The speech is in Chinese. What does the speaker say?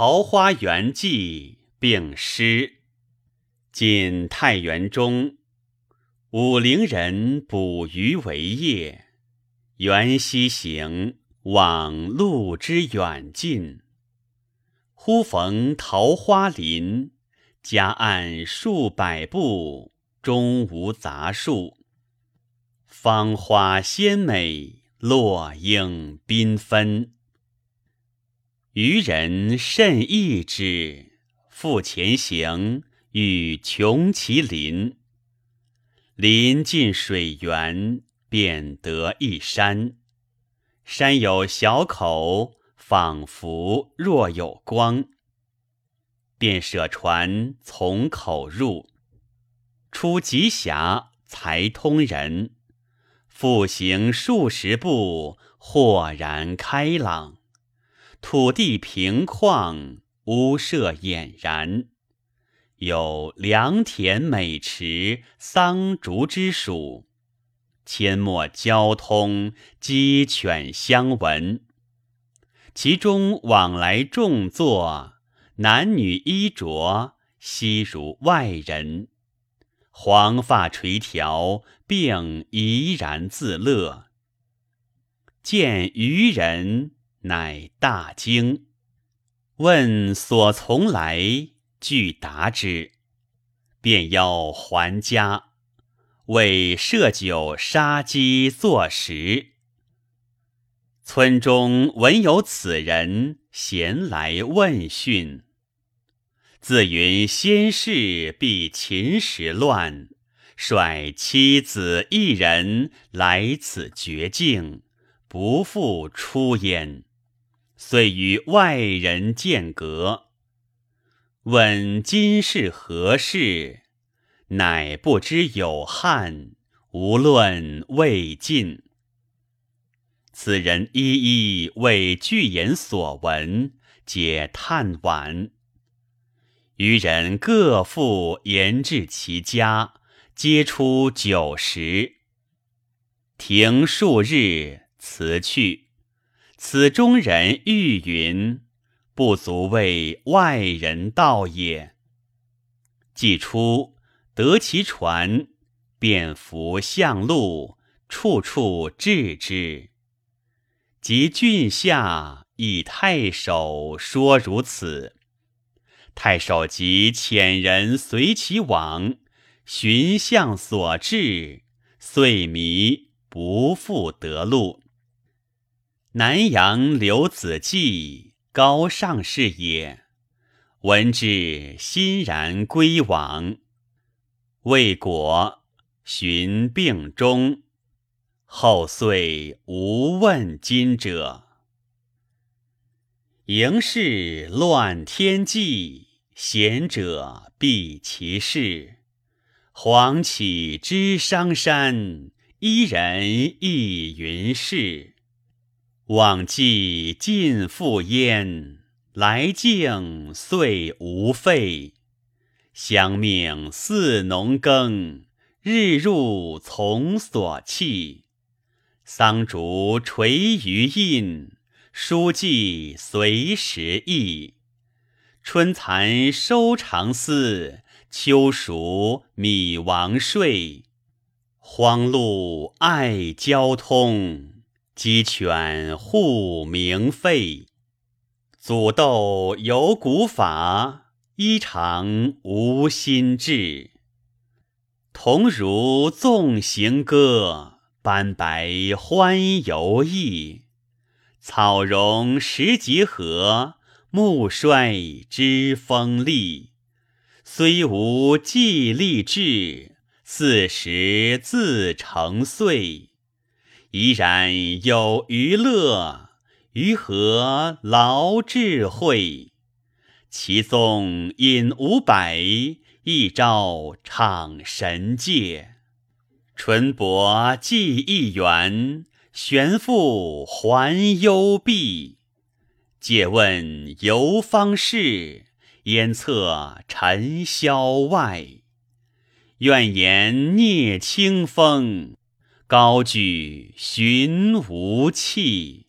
桃花源记》并诗。晋太元中，武陵人捕鱼为业，缘溪行，往路之远近。忽逢桃花林，夹岸数百步，中无杂树，芳花鲜美，落英缤纷。渔人甚异之，复前行，欲穷其林。临近水源，便得一山，山有小口。仿佛若有光，便舍船从口入，出极狭，才通人。复行数十步，豁然开朗，土地平旷，屋舍俨然，有良田美池，桑竹之属，阡陌交通，鸡犬相闻。其中往来众坐，男女衣着，悉如外人。黄发垂髫，并怡然自乐。见渔人，乃大惊，问所从来，具答之，便邀还家，为设酒杀鸡作食。村中闻有此人，咸来问讯。自云先世避秦时乱，率妻子一人来此绝境，不复出焉，遂与外人间隔。问今是何事，乃不知有汉，无论魏晋。此人一一为具言所闻，皆叹惋。余人各复言至其家，皆出酒食。停数日，辞去。此中人欲云，不足为外人道也。既出，得其船，便扶向路，处处置之。及郡下，以太守说如此。太守即遣人随其往，寻向所至，遂迷，不复得路。南阳刘子骥，高尚士也。闻之，欣然归往。未果，寻病终。后遂无问津者。营事乱天际，贤者避其事。黄绮之商山，伊人亦云是。往迹尽复焉，来境遂无废。乡命似农耕，日入从所弃。桑竹垂于阴，书记随时异。春蚕收长丝，秋黍米王睡。荒路爱交通，鸡犬护鸣吠。祖斗有古法，衣裳无新制。同如纵行歌。斑白欢游逸，草荣时节和，木衰知风力。虽无既立志，四时自成岁。怡然有余乐，于何劳智慧？其宗引五百，一朝敞神界。淳伯寄一元，玄复还幽闭。借问游方士，焉测尘嚣外？愿言聂清风，高举寻无弃。